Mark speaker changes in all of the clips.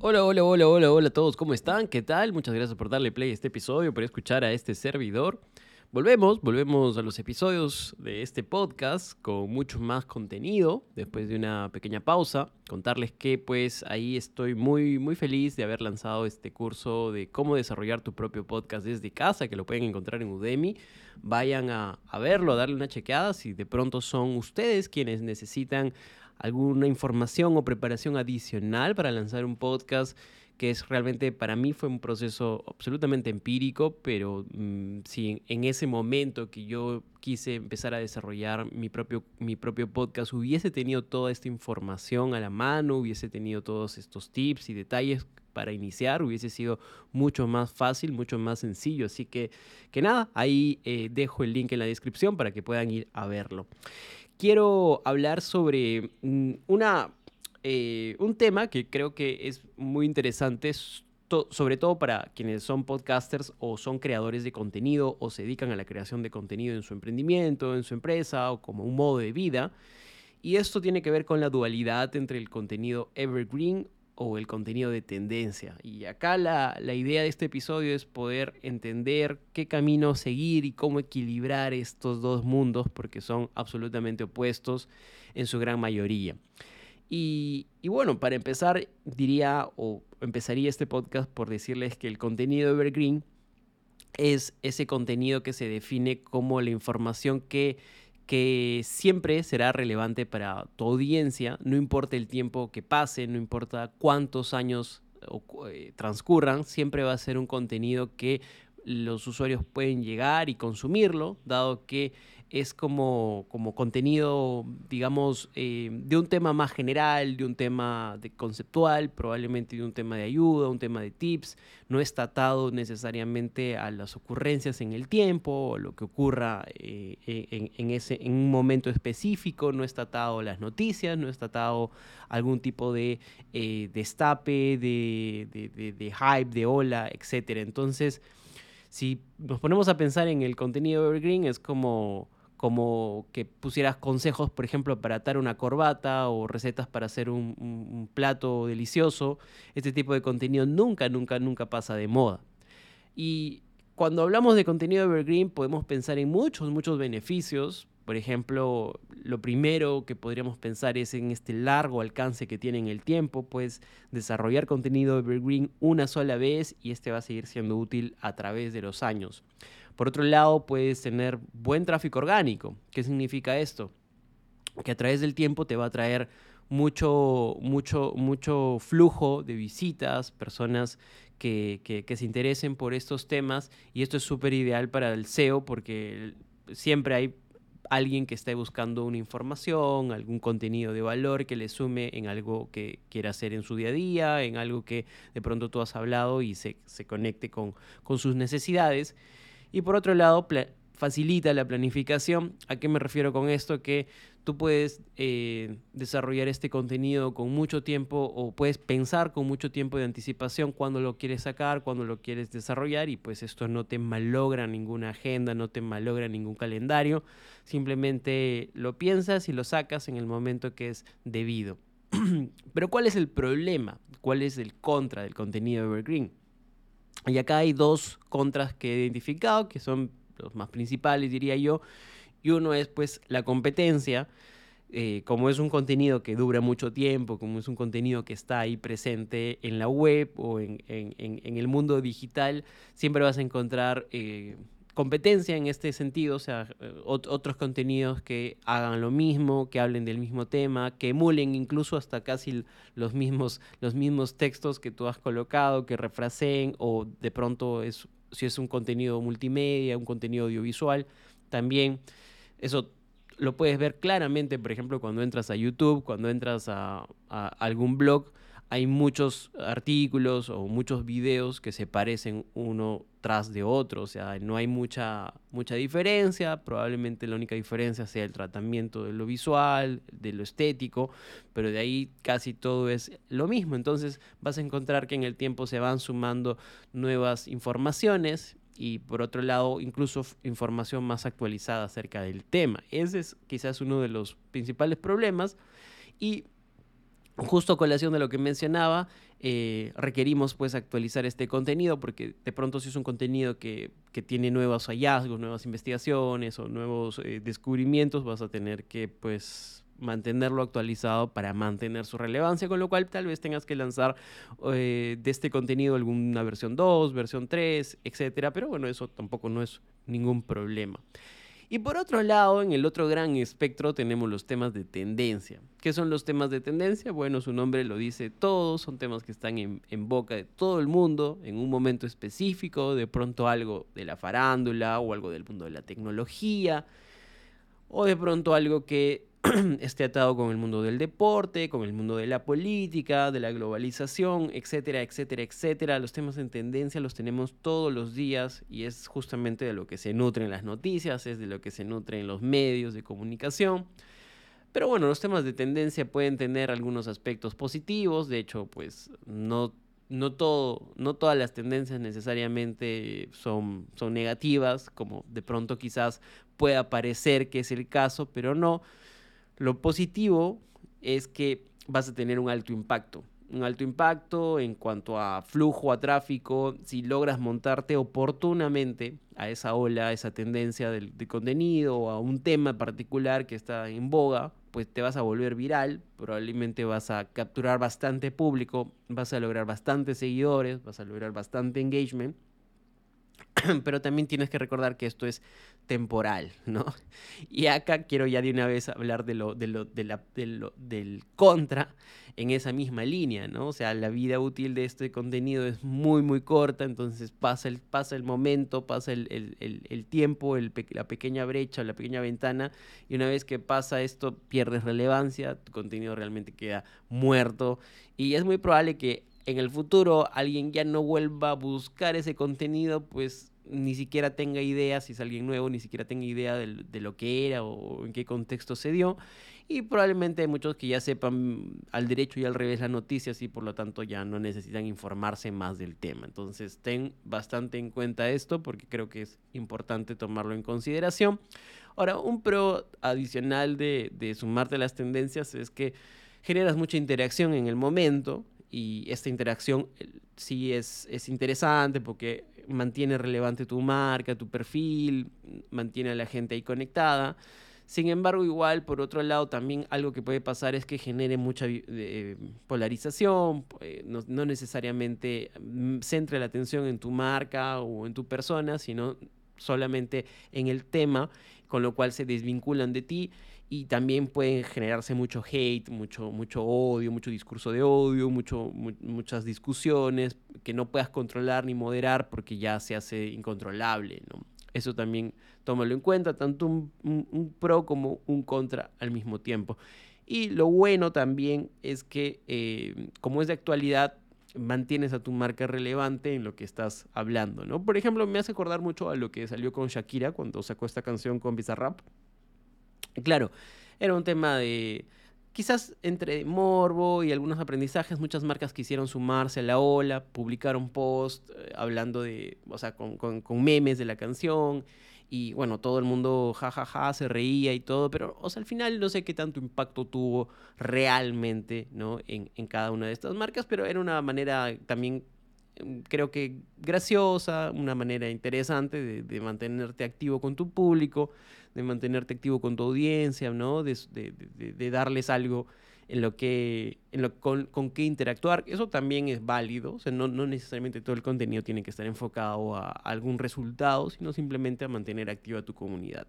Speaker 1: Hola, hola, hola, hola, hola a todos, ¿cómo están? ¿Qué tal? Muchas gracias por darle play a este episodio, por escuchar a este servidor. Volvemos, volvemos a los episodios de este podcast con mucho más contenido después de una pequeña pausa. Contarles que pues ahí estoy muy muy feliz de haber lanzado este curso de cómo desarrollar tu propio podcast desde casa, que lo pueden encontrar en Udemy. Vayan a, verlo, a darle una chequeada si de pronto son ustedes quienes necesitan alguna información o preparación adicional para lanzar un podcast que es realmente para mí fue un proceso absolutamente empírico, pero mm, si en, ese momento que yo quise empezar a desarrollar mi propio, mi propio podcast hubiese tenido toda esta información a la mano, hubiese tenido todos estos tips y detalles para iniciar, hubiese sido mucho más fácil, mucho más sencillo. Así que, que nada, ahí eh, dejo el link en la descripción para que puedan ir a verlo quiero hablar sobre mm, una, eh, un tema que creo que es muy interesante, sobre todo para quienes son podcasters o son creadores de contenido o se dedican a la creación de contenido en su emprendimiento, en su empresa o como un modo de vida. Y esto tiene que ver con la dualidad entre el contenido evergreen o el contenido de tendencia. Y acá la, idea de este episodio es poder entender qué camino seguir y cómo equilibrar estos dos mundos porque son absolutamente opuestos en su gran mayoría. Y, y, bueno, para empezar, diría o empezaría este podcast por decirles que el contenido evergreen es ese contenido que se define como la información que que siempre será relevante para tu audiencia, no importa el tiempo que pase, no importa cuántos años eh, transcurran, siempre va a ser un contenido que los usuarios pueden llegar y consumirlo, dado que es como, como contenido, digamos, eh, de un tema más general, de un tema de conceptual, probablemente de un tema de ayuda, un tema de tips, no está atado necesariamente a las ocurrencias en el tiempo o lo que ocurra eh, en, ese, en un momento específico, no está atado a las noticias, no está atado a algún tipo de eh, destape, de, de, de, hype, de ola, etc. Entonces, si nos ponemos a pensar en el contenido evergreen, es como como que pusieras consejos, por ejemplo, para atar una corbata o recetas para hacer un, plato delicioso. Este tipo de contenido nunca, nunca, nunca pasa de moda. Y cuando hablamos de contenido evergreen podemos pensar en muchos, muchos beneficios. Por ejemplo, lo primero que podríamos pensar es en este largo alcance que tiene en el tiempo, pues desarrollar contenido evergreen una sola vez y este va a seguir siendo útil a través de los años. Por otro lado, puedes tener buen tráfico orgánico. ¿Qué significa esto? Que a través del tiempo te va a traer mucho, mucho, mucho flujo de visitas, personas que, se interesen por estos temas y esto es súper ideal para el SEO porque siempre hay alguien que esté buscando una información, algún contenido de valor que le sume en algo que quiera hacer en su día a día, en algo que de pronto tú has hablado y se, conecte con, con sus necesidades. Y por otro lado, facilita la planificación. ¿A qué me refiero con esto? Que tú puedes eh, desarrollar este contenido con mucho tiempo o puedes pensar con mucho tiempo de anticipación cuando lo quieres sacar, cuando lo quieres desarrollar y pues esto no te malogra ninguna agenda, no te malogra ningún calendario. Simplemente lo piensas y lo sacas en el momento que es debido. Pero ¿cuál es el problema? ¿Cuál es el contra del contenido evergreen? Y acá hay dos contras que he identificado, que son los más principales, diría yo. Y uno es pues la competencia. Eh, como es un contenido que dura mucho tiempo, como es un contenido que está ahí presente en la web o en, el mundo digital, siempre vas a encontrar eh, competencia en este sentido, o sea, eh, otros contenidos que hagan lo mismo, que hablen del mismo tema, que emulen incluso hasta casi los mismos, los mismos textos que tú has colocado, que refraseen o de pronto es, si es un contenido multimedia, un contenido audiovisual, también eso lo puedes ver claramente, por ejemplo, cuando entras a YouTube, cuando entras a algún blog, hay muchos artículos o muchos videos que se parecen uno tras de otro, o sea, no hay mucha, mucha diferencia, probablemente la única diferencia sea el tratamiento de lo visual, de lo estético, pero de ahí casi todo es lo mismo, entonces vas a encontrar que en el tiempo se van sumando nuevas informaciones y por otro lado incluso información más actualizada acerca del tema. Ese es quizás uno de los principales problemas y justo a colación de lo que mencionaba, eh, requerimos pues actualizar este contenido porque de pronto si es un contenido que, que tiene nuevos hallazgos, nuevas investigaciones o nuevos eh, descubrimientos, vas a tener que pues mantenerlo actualizado para mantener su relevancia, con lo cual tal vez tengas que lanzar eh, de este contenido alguna versión 2, versión 3, etcétera, pero bueno, eso tampoco no es ningún problema. Y por otro lado, en el otro gran espectro tenemos los temas de tendencia. ¿Qué son los temas de tendencia? Bueno, su nombre lo dice todo, son temas que están en, en, boca de todo el mundo en un momento específico, de pronto algo de la farándula o algo del mundo de la tecnología, o de pronto algo que esté atado con el mundo del deporte, con el mundo de la política, de la globalización, etcétera, etcétera, etcétera. Los temas en tendencia los tenemos todos los días y es justamente de lo que se nutren las noticias, es de lo que se nutren los medios de comunicación. Pero bueno, los temas de tendencia pueden tener algunos aspectos positivos, de hecho, pues no no, todo, no todas las tendencias necesariamente son, son negativas, como de pronto quizás pueda parecer que es el caso, pero no. Lo positivo es que vas a tener un alto impacto. Un alto impacto en cuanto a flujo, a tráfico, si logras montarte oportunamente a esa ola, a esa tendencia de, contenido o a un tema particular que está en boga, pues te vas a volver viral, probablemente vas a capturar bastante público, vas a lograr bastantes seguidores, vas a lograr bastante engagement pero también tienes que recordar que esto es temporal, ¿no? Y acá quiero ya de una vez hablar de lo, de del contra en esa misma línea, ¿no? O sea, la vida útil de este contenido es muy, muy corta, entonces pasa el, pasa el momento, pasa el, el, el tiempo, la pequeña brecha, la pequeña ventana, y una vez que pasa esto, pierdes relevancia, tu contenido realmente queda muerto, y es muy probable que en el futuro alguien ya no vuelva a buscar ese contenido, pues ni siquiera tenga idea, si es alguien nuevo, ni siquiera tenga idea de, de, lo que era o en qué contexto se dio. Y probablemente hay muchos que ya sepan al derecho y al revés las noticias y por lo tanto ya no necesitan informarse más del tema. Entonces ten bastante en cuenta esto porque creo que es importante tomarlo en consideración. Ahora, un pro adicional de, de sumarte las tendencias es que generas mucha interacción en el momento y esta interacción sí es, es interesante porque mantiene relevante tu marca, tu perfil, mantiene a la gente ahí conectada. Sin embargo, igual, por otro lado, también algo que puede pasar es que genere mucha polarización, eh, no, no, necesariamente mm, centre la atención en tu marca o en tu persona, sino solamente en el tema, con lo cual se desvinculan de ti y también pueden generarse mucho hate, mucho, mucho odio, mucho discurso de odio, mucho, muchas discusiones que no puedas controlar ni moderar porque ya se hace incontrolable. ¿no? Eso también tómalo en cuenta, tanto un, un, pro como un contra al mismo tiempo. Y lo bueno también es que, eh, como es de actualidad, mantienes a tu marca relevante en lo que estás hablando, ¿no? Por ejemplo, me hace acordar mucho a lo que salió con Shakira cuando sacó esta canción con Bizarrap. Claro, era un tema de quizás entre morbo y algunos aprendizajes, muchas marcas quisieron sumarse a la ola, publicaron post eh, hablando de, o sea, con, con, memes de la canción y bueno, todo el mundo jajaja ja, ja, se reía y todo, pero o sea, al final no sé qué tanto impacto tuvo realmente, ¿no? En, en cada una de estas marcas, pero era una manera también mm, creo que graciosa, una manera interesante de, de mantenerte activo con tu público, de mantenerte activo con tu audiencia, ¿no? De, de, de, darles algo en lo que, en lo, con, con qué interactuar. Eso también es válido, o sea, no, no, necesariamente todo el contenido tiene que estar enfocado a, algún resultado, sino simplemente a mantener activa tu comunidad.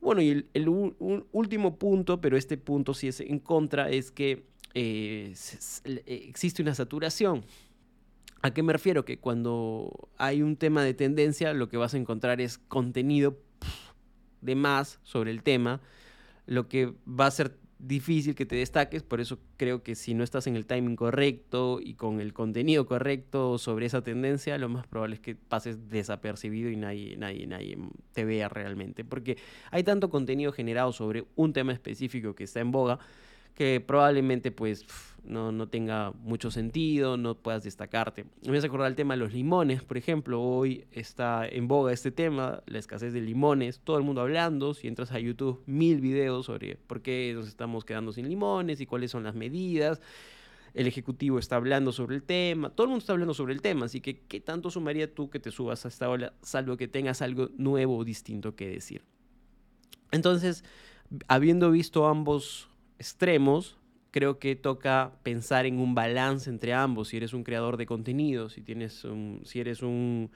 Speaker 1: Bueno, y el, el último punto, pero este punto sí es en contra, es que eh, existe una saturación. ¿A qué me refiero? Que cuando hay un tema de tendencia, lo que vas a encontrar es contenido de más sobre el tema, lo que va a ser difícil que te destaques, por eso creo que si no estás en el timing correcto y con el contenido correcto sobre esa tendencia, lo más probable es que pases desapercibido y nadie, nadie, nadie te vea realmente, porque hay tanto contenido generado sobre un tema específico que está en boga, que probablemente pues no, no tenga mucho sentido, no puedas destacarte. Me voy a acordar el tema de los limones, por ejemplo, hoy está en boga este tema, la escasez de limones, todo el mundo hablando, si entras a YouTube, mil videos sobre por qué nos estamos quedando sin limones y cuáles son las medidas. El ejecutivo está hablando sobre el tema, todo el mundo está hablando sobre el tema, así que ¿qué tanto sumaría tú que te subas a esta ola, salvo que tengas algo nuevo o distinto que decir? Entonces, habiendo visto ambos extremos, creo que toca pensar en un balance entre ambos. Si eres un creador de contenido, si, tienes si eres un,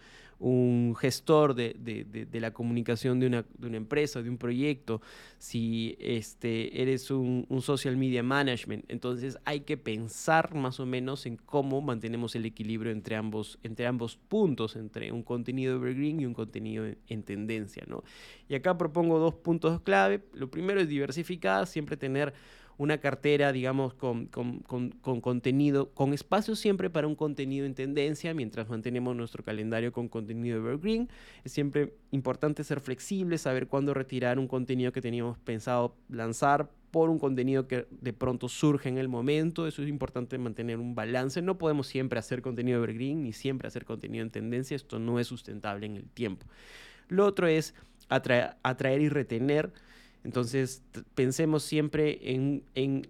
Speaker 1: gestor de, la comunicación de una, empresa, de un proyecto, si este, eres un, social media management, entonces hay que pensar más o menos en cómo mantenemos el equilibrio entre ambos, entre ambos puntos, entre un contenido evergreen y un contenido en, en tendencia. ¿no? Y acá propongo dos puntos clave. Lo primero es diversificar, siempre tener una cartera, digamos, con, contenido, con espacio siempre para un contenido en tendencia, mientras mantenemos nuestro calendario con contenido evergreen. Es siempre importante ser flexible, saber cuándo retirar un contenido que teníamos pensado lanzar por un contenido que de pronto surge en el momento. Eso es importante mantener un balance. No podemos siempre hacer contenido evergreen ni siempre hacer contenido en tendencia. Esto no es sustentable en el tiempo. Lo otro es atraer y retener entonces, pensemos siempre en,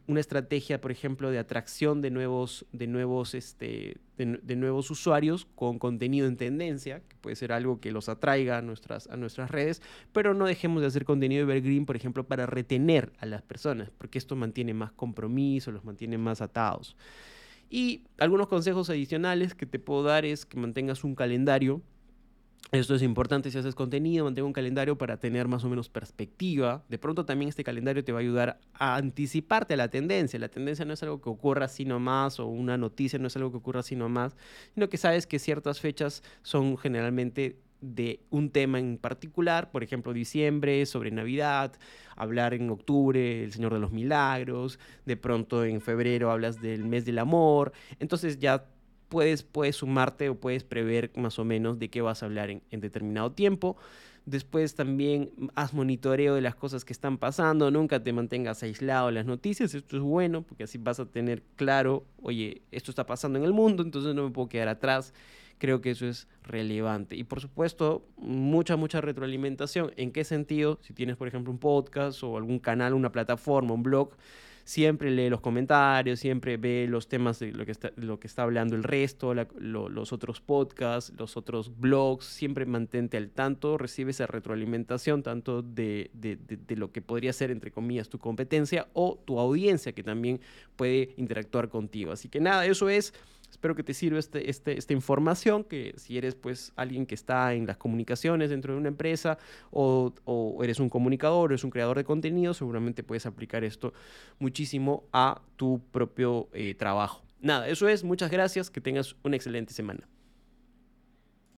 Speaker 1: una estrategia, por ejemplo, de atracción de nuevos, de nuevos, este, de, nuevos usuarios con contenido en tendencia, que puede ser algo que los atraiga a nuestras, a nuestras redes, pero no dejemos de hacer contenido evergreen, por ejemplo, para retener a las personas, porque esto mantiene más compromiso, los mantiene más atados. Y algunos consejos adicionales que te puedo dar es que mantengas un calendario esto es importante si haces contenido, mantenga un calendario para tener más o menos perspectiva. De pronto también este calendario te va a ayudar a anticiparte a la tendencia. La tendencia no es algo que ocurra así nomás o una noticia no es algo que ocurra así nomás, sino que sabes que ciertas fechas son generalmente de un tema en particular, por ejemplo diciembre, sobre Navidad, hablar en octubre, el Señor de los Milagros, de pronto en febrero hablas del mes del amor, entonces ya puedes, puedes sumarte o puedes prever más o menos de qué vas a hablar en, determinado tiempo. Después también haz monitoreo de las cosas que están pasando, nunca te mantengas aislado de las noticias, esto es bueno porque así vas a tener claro, oye, esto está pasando en el mundo, entonces no me puedo quedar atrás. Creo que eso es relevante. Y por supuesto, mucha, mucha retroalimentación. ¿En qué sentido? Si tienes, por ejemplo, un podcast o algún canal, una plataforma, un blog, siempre lee los comentarios, siempre ve los temas de lo que está, lo que está hablando el resto, los otros podcasts, los otros blogs, siempre mantente al tanto, recibe esa retroalimentación tanto de, de, lo que podría ser, entre comillas, tu competencia o tu audiencia que también puede interactuar contigo. Así que nada, eso es... Espero que te sirva este, este, esta información, que si eres pues alguien que está en las comunicaciones dentro de una empresa o, eres un comunicador, eres un creador de contenido, seguramente puedes aplicar esto muchísimo a tu propio eh, trabajo. Nada, eso es, muchas gracias, que tengas una excelente semana.